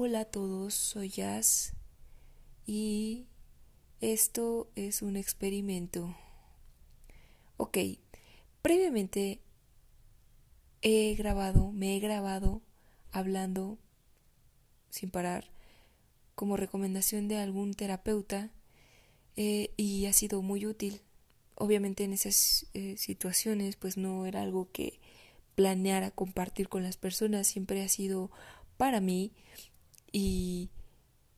Hola a todos, soy Jazz y esto es un experimento. Ok, previamente he grabado, me he grabado hablando sin parar como recomendación de algún terapeuta eh, y ha sido muy útil. Obviamente en esas eh, situaciones pues no era algo que planeara compartir con las personas, siempre ha sido para mí y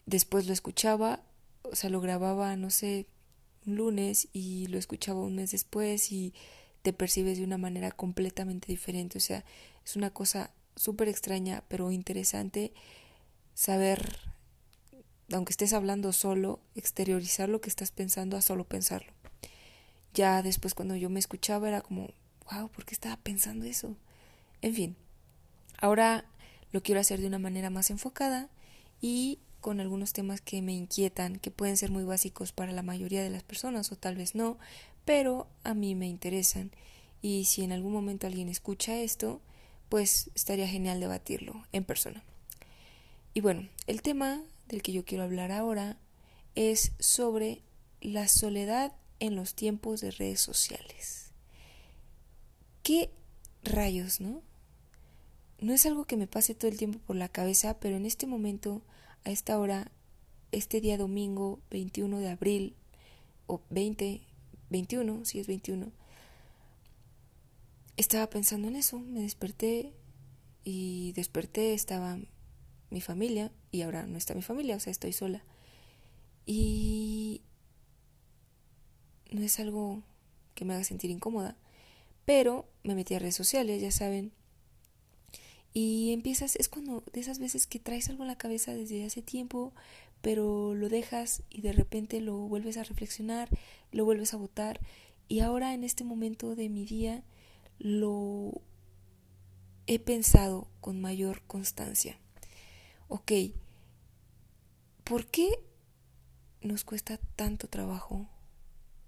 después lo escuchaba, o sea, lo grababa, no sé, un lunes y lo escuchaba un mes después y te percibes de una manera completamente diferente, o sea, es una cosa súper extraña pero interesante saber, aunque estés hablando solo, exteriorizar lo que estás pensando a solo pensarlo. Ya después cuando yo me escuchaba era como, wow, ¿por qué estaba pensando eso? En fin, ahora lo quiero hacer de una manera más enfocada y con algunos temas que me inquietan, que pueden ser muy básicos para la mayoría de las personas o tal vez no, pero a mí me interesan y si en algún momento alguien escucha esto, pues estaría genial debatirlo en persona. Y bueno, el tema del que yo quiero hablar ahora es sobre la soledad en los tiempos de redes sociales. ¿Qué rayos, no? No es algo que me pase todo el tiempo por la cabeza, pero en este momento, a esta hora, este día domingo 21 de abril, o 20, 21, si es 21, estaba pensando en eso, me desperté y desperté, estaba mi familia y ahora no está mi familia, o sea, estoy sola. Y no es algo que me haga sentir incómoda, pero me metí a redes sociales, ya saben, y empiezas, es cuando de esas veces que traes algo en la cabeza desde hace tiempo, pero lo dejas y de repente lo vuelves a reflexionar, lo vuelves a votar. Y ahora en este momento de mi día lo he pensado con mayor constancia. Ok, ¿por qué nos cuesta tanto trabajo?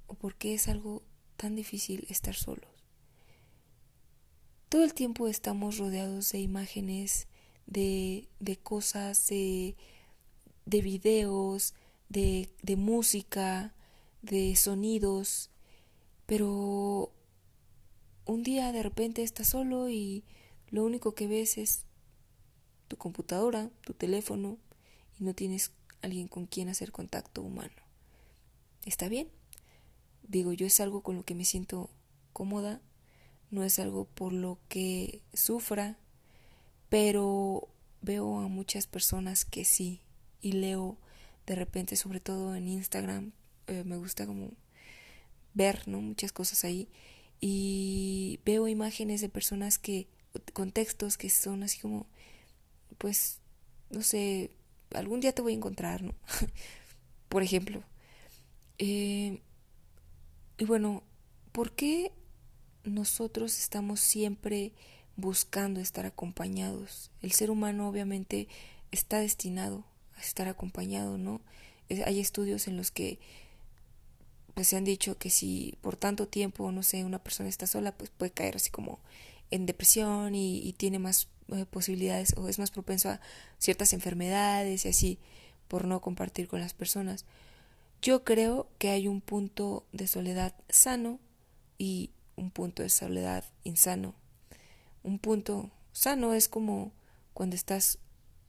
¿O por qué es algo tan difícil estar solos? Todo el tiempo estamos rodeados de imágenes, de, de cosas, de, de videos, de, de música, de sonidos, pero un día de repente estás solo y lo único que ves es tu computadora, tu teléfono y no tienes alguien con quien hacer contacto humano. ¿Está bien? Digo, yo es algo con lo que me siento cómoda no es algo por lo que sufra, pero veo a muchas personas que sí y leo de repente, sobre todo en Instagram, eh, me gusta como ver, ¿no? Muchas cosas ahí y veo imágenes de personas que, contextos que son así como, pues, no sé, algún día te voy a encontrar, ¿no? Por ejemplo. Eh, y bueno, ¿por qué nosotros estamos siempre buscando estar acompañados. El ser humano obviamente está destinado a estar acompañado, ¿no? Hay estudios en los que pues se han dicho que si por tanto tiempo, no sé, una persona está sola, pues puede caer así como en depresión y, tiene más eh, posibilidades o es más propenso a ciertas enfermedades y así por no compartir con las personas. Yo creo que hay un punto de soledad sano y un punto de soledad insano. Un punto sano es como cuando estás,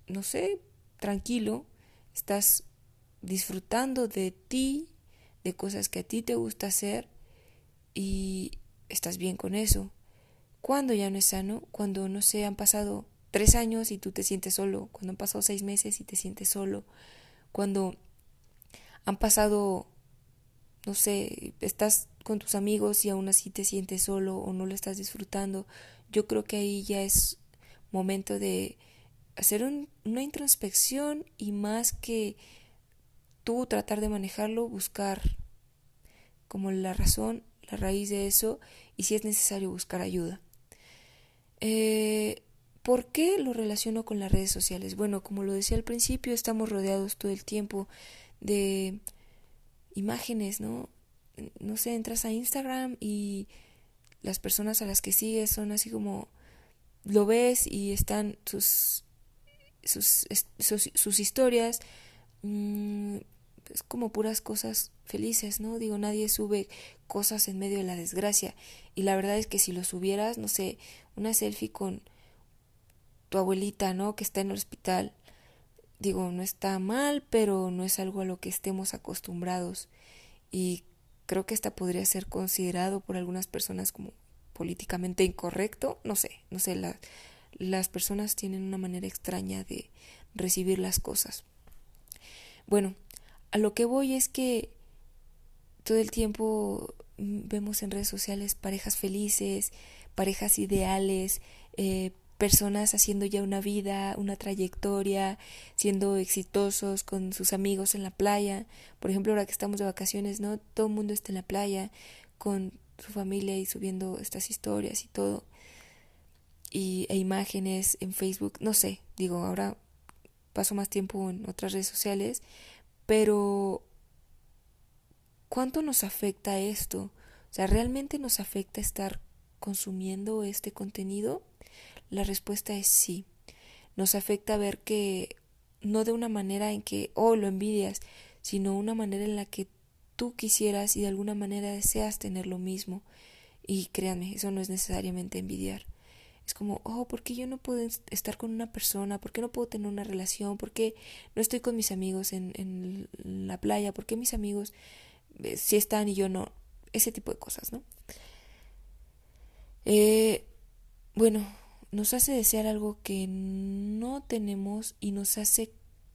no sé, tranquilo, estás disfrutando de ti, de cosas que a ti te gusta hacer y estás bien con eso. Cuando ya no es sano, cuando no sé, han pasado tres años y tú te sientes solo, cuando han pasado seis meses y te sientes solo, cuando han pasado, no sé, estás con tus amigos y aún así te sientes solo o no lo estás disfrutando, yo creo que ahí ya es momento de hacer una introspección y más que tú tratar de manejarlo, buscar como la razón, la raíz de eso y si es necesario buscar ayuda. Eh, ¿Por qué lo relaciono con las redes sociales? Bueno, como lo decía al principio, estamos rodeados todo el tiempo de imágenes, ¿no? No sé, entras a Instagram y las personas a las que sigues son así como lo ves y están sus sus, sus, historias, mm, es como puras cosas felices, ¿no? Digo, nadie sube cosas en medio de la desgracia. Y la verdad es que si lo subieras, no sé, una selfie con tu abuelita, ¿no? Que está en el hospital. Digo, no está mal, pero no es algo a lo que estemos acostumbrados. Y creo que esta podría ser considerado por algunas personas como políticamente incorrecto. No sé, no sé, la, las personas tienen una manera extraña de recibir las cosas. Bueno, a lo que voy es que todo el tiempo vemos en redes sociales parejas felices, parejas ideales, eh, personas haciendo ya una vida, una trayectoria, siendo exitosos con sus amigos en la playa. Por ejemplo, ahora que estamos de vacaciones, ¿no? Todo el mundo está en la playa con su familia y subiendo estas historias y todo. Y, e imágenes en Facebook, no sé, digo, ahora paso más tiempo en otras redes sociales, pero ¿cuánto nos afecta esto? O sea, ¿realmente nos afecta estar consumiendo este contenido? La respuesta es sí. Nos afecta ver que no de una manera en que, oh, lo envidias, sino una manera en la que tú quisieras y de alguna manera deseas tener lo mismo. Y créanme, eso no es necesariamente envidiar. Es como, oh, ¿por qué yo no puedo estar con una persona? ¿Por qué no puedo tener una relación? ¿Por qué no estoy con mis amigos en, en la playa? ¿Por qué mis amigos eh, si están y yo no? Ese tipo de cosas, ¿no? Eh, bueno, nos hace desear algo que no tenemos y nos hace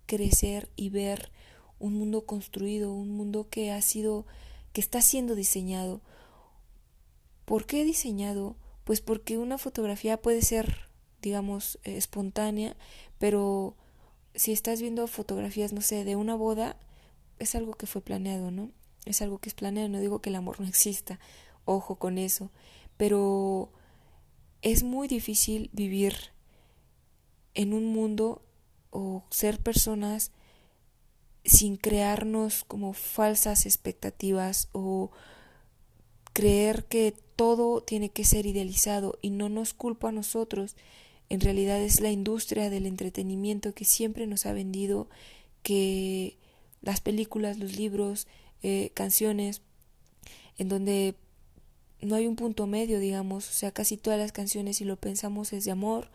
crecer y ver un mundo construido, un mundo que ha sido, que está siendo diseñado. ¿Por qué diseñado? Pues porque una fotografía puede ser, digamos, eh, espontánea, pero si estás viendo fotografías, no sé, de una boda, es algo que fue planeado, ¿no? Es algo que es planeado, no digo que el amor no exista, ojo con eso, pero es muy difícil vivir en un mundo o ser personas sin crearnos como falsas expectativas o creer que todo tiene que ser idealizado y no nos culpa a nosotros. En realidad es la industria del entretenimiento que siempre nos ha vendido que las películas, los libros, eh, canciones, en donde no hay un punto medio, digamos, o sea, casi todas las canciones, si lo pensamos, es de amor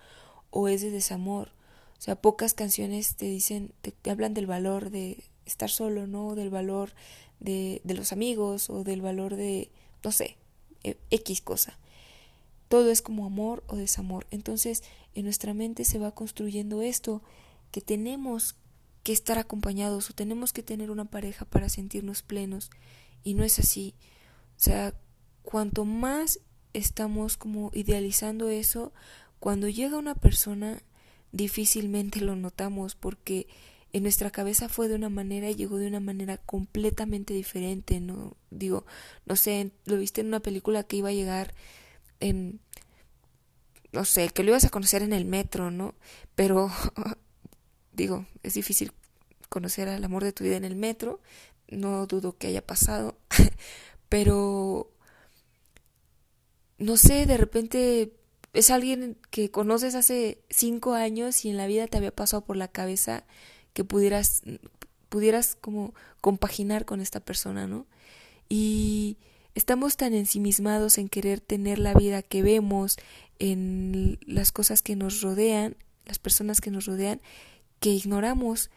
o es de desamor. O sea, pocas canciones te dicen, te, hablan del valor de estar solo, ¿no? Del valor de, de los amigos o del valor de no sé, e, X cosa. Todo es como amor o desamor. Entonces, en nuestra mente se va construyendo esto, que tenemos que estar acompañados o tenemos que tener una pareja para sentirnos plenos. Y no es así. O sea, cuanto más estamos como idealizando eso, cuando llega una persona difícilmente lo notamos porque en nuestra cabeza fue de una manera y llegó de una manera completamente diferente, ¿no? Digo, no sé, lo viste en una película que iba a llegar en, no sé, que lo ibas a conocer en el metro, ¿no? Pero, digo, es difícil conocer al amor de tu vida en el metro, no dudo que haya pasado, pero, no sé, de repente es alguien que conoces hace cinco años y en la vida te había pasado por la cabeza que pudieras, pudieras como compaginar con esta persona, ¿no? Y estamos tan ensimismados en querer tener la vida que vemos, en las cosas que nos rodean, las personas que nos rodean, que ignoramos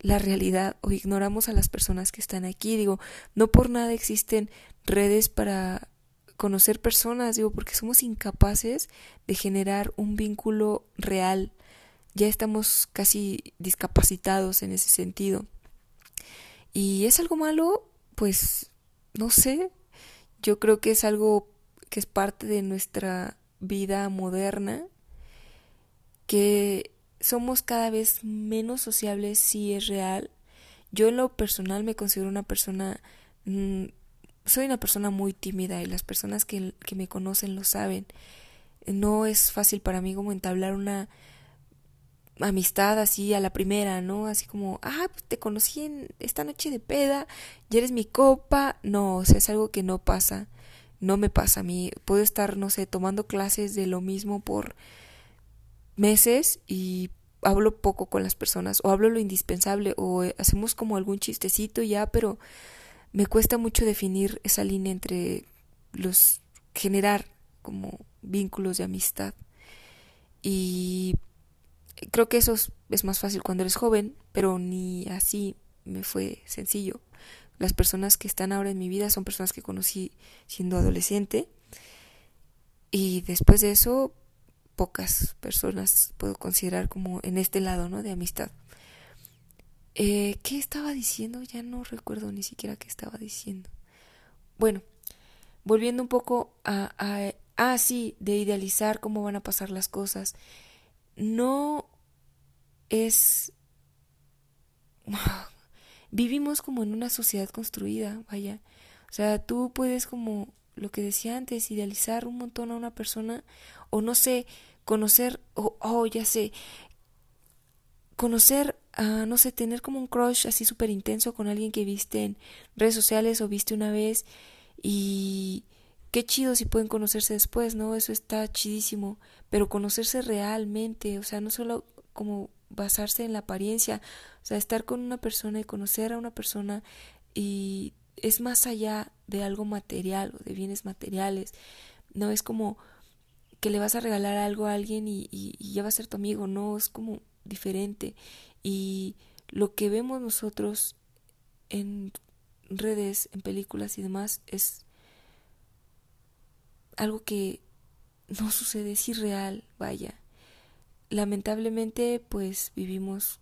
la realidad o ignoramos a las personas que están aquí. Digo, no por nada existen redes para conocer personas, digo, porque somos incapaces de generar un vínculo real ya estamos casi discapacitados en ese sentido. ¿Y es algo malo? Pues no sé. Yo creo que es algo que es parte de nuestra vida moderna, que somos cada vez menos sociables si es real. Yo en lo personal me considero una persona, mm, soy una persona muy tímida y las personas que, que me conocen lo saben. No es fácil para mí como entablar una amistad así a la primera, ¿no? Así como, ah, pues te conocí en esta noche de peda, y eres mi copa. No, o sea, es algo que no pasa, no me pasa a mí. Puedo estar, no sé, tomando clases de lo mismo por meses y hablo poco con las personas o hablo lo indispensable o eh, hacemos como algún chistecito ya, pero me cuesta mucho definir esa línea entre los generar como vínculos de amistad. Y creo que eso es más fácil cuando eres joven, pero ni así me fue sencillo. Las personas que están ahora en mi vida son personas que conocí siendo adolescente y después de eso pocas personas puedo considerar como en este lado, ¿no? De amistad. Eh, ¿Qué estaba diciendo? Ya no recuerdo ni siquiera qué estaba diciendo. Bueno, volviendo un poco a, a, ah, sí, de idealizar cómo van a pasar las cosas. No es... Vivimos como en una sociedad construida, vaya. O sea, tú puedes como lo que decía antes, idealizar un montón a una persona o no sé, conocer, o oh, ya sé, conocer, a no sé, tener como un crush así súper intenso con alguien que viste en redes sociales o viste una vez y qué chido si pueden conocerse después, ¿no? Eso está chidísimo, pero conocerse realmente, o sea, no solo como basarse en la apariencia, o sea, estar con una persona y conocer a una persona y es más allá de algo material o de bienes materiales, no es como que le vas a regalar algo a alguien y, y, ya va a ser tu amigo, no, es como diferente. Y lo que vemos nosotros en redes, en películas y demás es algo que no sucede, es irreal, vaya. Lamentablemente, pues vivimos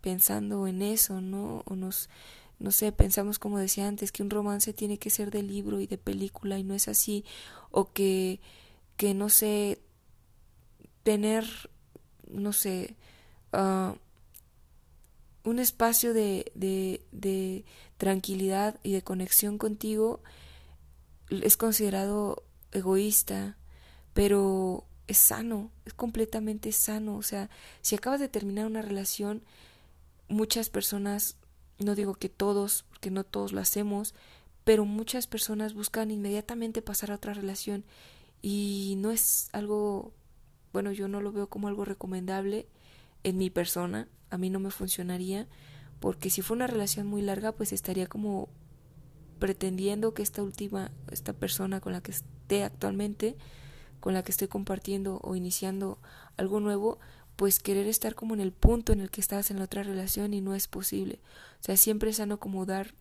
pensando en eso, ¿no? O nos, no sé, pensamos como decía antes, que un romance tiene que ser de libro y de película y no es así, o que que no sé, tener, no sé, uh, un espacio de, de, de tranquilidad y de conexión contigo es considerado egoísta, pero es sano, es completamente sano. O sea, si acabas de terminar una relación, muchas personas, no digo que todos, porque no todos lo hacemos, pero muchas personas buscan inmediatamente pasar a otra relación y no es algo, bueno, yo no lo veo como algo recomendable en mi persona, a mí no me funcionaría, porque si fue una relación muy larga, pues estaría como pretendiendo que esta última, esta persona con la que esté actualmente, con la que estoy compartiendo o iniciando algo nuevo, pues querer estar como en el punto en el que estabas en la otra relación y no es posible. O sea, siempre es sano como dar,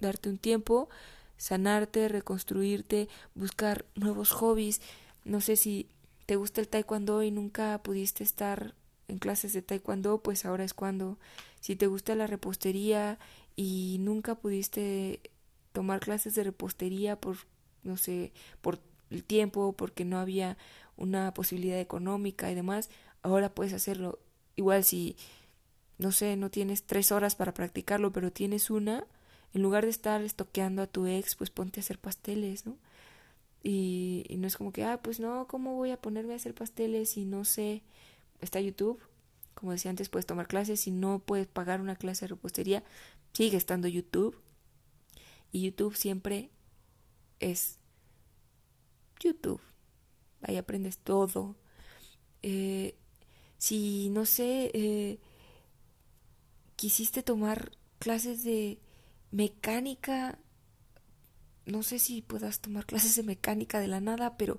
darte un tiempo, sanarte, reconstruirte, buscar nuevos hobbies. No sé si te gusta el taekwondo y nunca pudiste estar en clases de taekwondo, pues ahora es cuando. Si te gusta la repostería y nunca pudiste tomar clases de repostería por, no sé, por el tiempo, porque no había una posibilidad económica y demás, ahora puedes hacerlo. Igual si, no sé, no tienes tres horas para practicarlo, pero tienes una, en lugar de estar estoqueando a tu ex, pues ponte a hacer pasteles, ¿no? Y, no es como que, ah, pues no, ¿cómo voy a ponerme a hacer pasteles si no sé? Está YouTube, como decía antes, puedes tomar clases, si no puedes pagar una clase de repostería, sigue estando YouTube. Y YouTube siempre es YouTube. Ahí aprendes todo. Eh, si, no sé, eh, quisiste tomar clases de mecánica, no sé si puedas tomar clases de mecánica de la nada, pero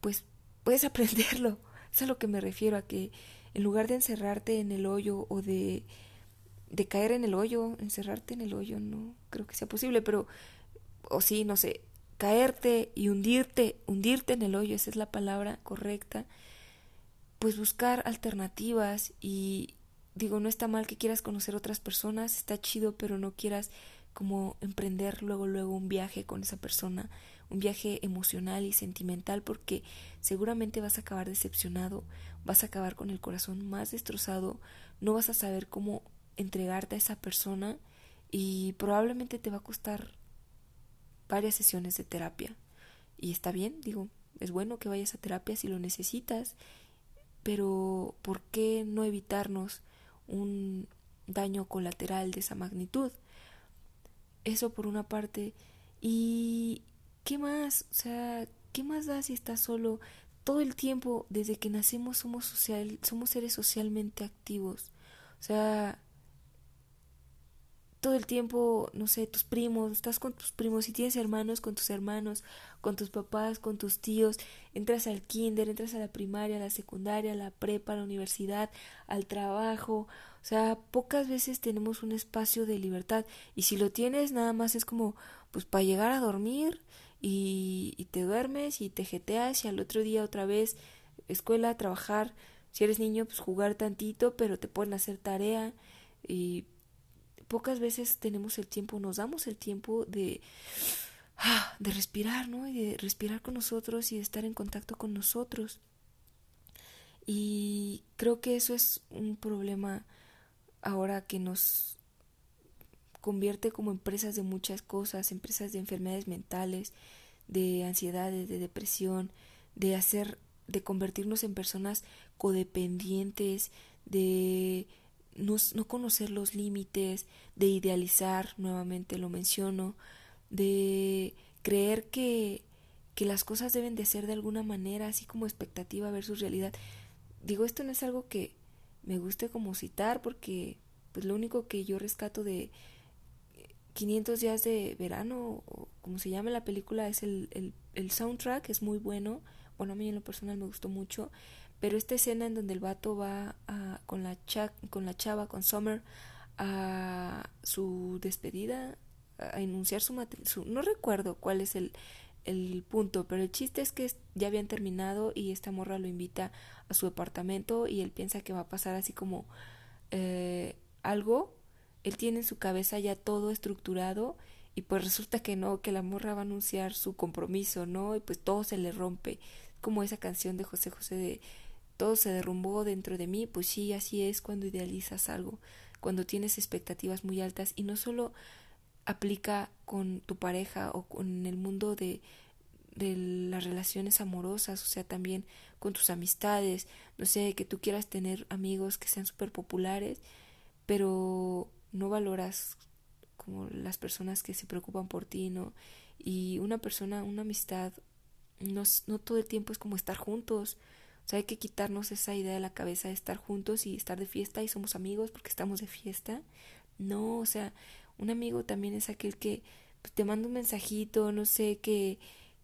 pues puedes aprenderlo. Es a lo que me refiero, a que en lugar de encerrarte en el hoyo o de, de caer en el hoyo, encerrarte en el hoyo, no creo que sea posible, pero, o sí, no sé, caerte y hundirte, hundirte en el hoyo, esa es la palabra correcta, pues buscar alternativas y digo, no está mal que quieras conocer otras personas, está chido, pero no quieras como emprender luego luego un viaje con esa persona, un viaje emocional y sentimental porque seguramente vas a acabar decepcionado, vas a acabar con el corazón más destrozado, no vas a saber cómo entregarte a esa persona y probablemente te va a costar varias sesiones de terapia. Y está bien, digo, es bueno que vayas a terapia si lo necesitas, pero ¿por qué no evitarnos un daño colateral de esa magnitud? Eso por una parte. Y ¿qué más? O sea, ¿qué más da si estás solo? todo el tiempo, desde que nacemos, somos, social, somos seres socialmente activos. O sea, todo el tiempo, no sé, tus primos, estás con tus primos, si tienes hermanos, con tus hermanos, con tus papás, con tus tíos, entras al kinder, entras a la primaria, a la secundaria, a la prepa, a la universidad, al trabajo. O sea, pocas veces tenemos un espacio de libertad y si lo tienes nada más es como pues para llegar a dormir y, te duermes y te jeteas y al otro día otra vez escuela, trabajar, si eres niño pues jugar tantito, pero te pueden hacer tarea y pocas veces tenemos el tiempo, nos damos el tiempo de, ah, de respirar, ¿no? Y de respirar con nosotros y de estar en contacto con nosotros. Y creo que eso es un problema ahora que nos convierte como empresas de muchas cosas, empresas de enfermedades mentales, de ansiedades, de depresión, de hacer, de convertirnos en personas codependientes, de no, no conocer los límites, de idealizar, nuevamente lo menciono, de creer que, que las cosas deben de ser de alguna manera, así como expectativa versus realidad. Digo, esto no es algo que me guste como citar porque pues lo único que yo rescato de 500 días de verano, o como se llama la película, es el, el, el soundtrack, es muy bueno. Bueno, a mí en lo personal me gustó mucho. Pero esta escena en donde el vato va a, con, la cha, con la chava, con Summer, a su despedida, a enunciar su, su No recuerdo cuál es el, el punto, pero el chiste es que ya habían terminado y esta morra lo invita a su departamento y él piensa que va a pasar así como eh, algo. Él tiene en su cabeza ya todo estructurado y pues resulta que no, que la morra va a anunciar su compromiso, ¿no? Y pues todo se le rompe. Como esa canción de José José de todo se derrumbó dentro de mí, pues sí, así es cuando idealizas algo, cuando tienes expectativas muy altas y no solo aplica con tu pareja o con el mundo de, de las relaciones amorosas, o sea, también con tus amistades, no sé, que tú quieras tener amigos que sean súper populares, pero no valoras como las personas que se preocupan por ti, ¿no? Y una persona, una amistad, no, no todo el tiempo es como estar juntos, o sea, hay que quitarnos esa idea de la cabeza de estar juntos y estar de fiesta y somos amigos porque estamos de fiesta. No, o sea, un amigo también es aquel que pues, te manda un mensajito, no sé, que,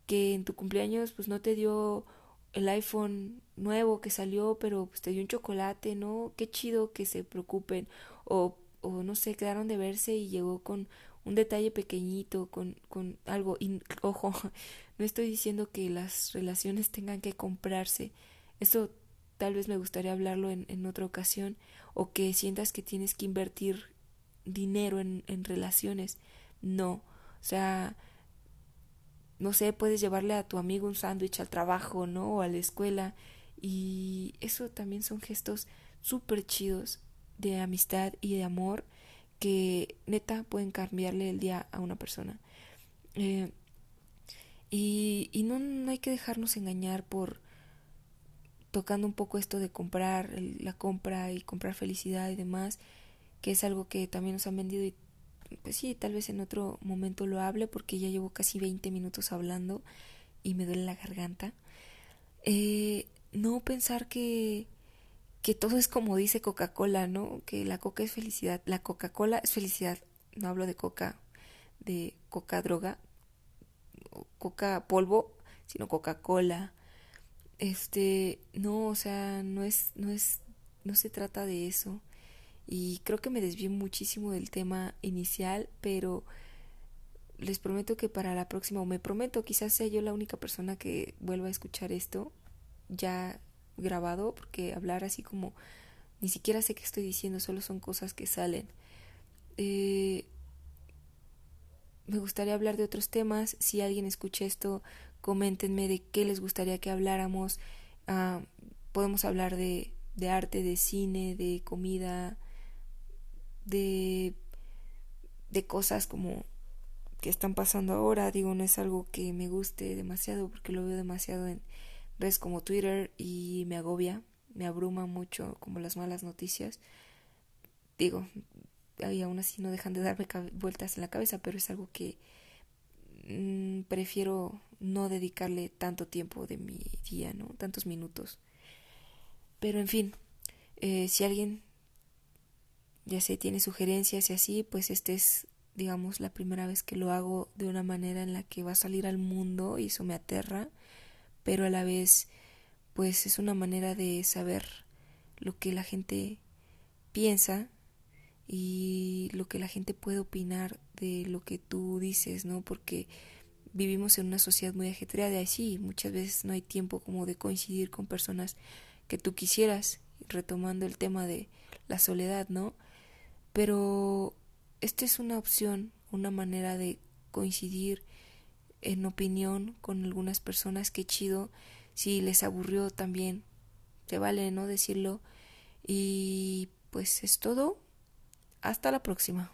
que en tu cumpleaños pues no te dio el iPhone nuevo que salió, pero pues te dio un chocolate, ¿no? Qué chido que se preocupen. O, o no sé, quedaron de verse y llegó con un detalle pequeñito, con, con algo. Y ojo, no estoy diciendo que las relaciones tengan que comprarse, eso tal vez me gustaría hablarlo en, en otra ocasión, o que sientas que tienes que invertir dinero en, en relaciones. No, o sea, no sé, puedes llevarle a tu amigo un sándwich al trabajo, ¿no? O a la escuela. Y eso también son gestos súper chidos de amistad y de amor que neta pueden cambiarle el día a una persona. Eh, y y no, no hay que dejarnos engañar por tocando un poco esto de comprar, la compra y comprar felicidad y demás, que es algo que también nos han vendido y pues sí, tal vez en otro momento lo hable porque ya llevo casi 20 minutos hablando y me duele la garganta. Eh, no pensar que, que todo es como dice Coca-Cola, ¿no? Que la coca es felicidad. La Coca-Cola es felicidad. No hablo de coca, de coca droga, coca polvo, sino Coca-Cola este, no, o sea, no es, no es, no se trata de eso. Y creo que me desvié muchísimo del tema inicial, pero les prometo que para la próxima, o me prometo, quizás sea yo la única persona que vuelva a escuchar esto ya grabado, porque hablar así como ni siquiera sé qué estoy diciendo, solo son cosas que salen. Eh, me gustaría hablar de otros temas. Si alguien escucha esto, coméntenme de qué les gustaría que habláramos. Ah, podemos hablar de, de arte, de cine, de comida, de, de cosas como que están pasando ahora. Digo, no es algo que me guste demasiado porque lo veo demasiado en redes como Twitter y me agobia, me abruma mucho como las malas noticias. Digo, y aún así no dejan de darme vueltas en la cabeza, pero es algo que mm, prefiero no dedicarle tanto tiempo de mi día, ¿no? Tantos minutos. Pero en fin, eh, si alguien ya sé, tiene sugerencias y así, pues este es, digamos, la primera vez que lo hago de una manera en la que va a salir al mundo y eso me aterra, pero a la vez, pues es una manera de saber lo que la gente piensa y lo que la gente puede opinar de lo que tú dices, ¿no? Porque vivimos en una sociedad muy ajetreada y sí, muchas veces no hay tiempo como de coincidir con personas que tú quisieras, retomando el tema de la soledad, ¿no? Pero esta es una opción, una manera de coincidir en opinión con algunas personas, qué chido, si les aburrió también, te vale no decirlo. Y pues es todo, hasta la próxima.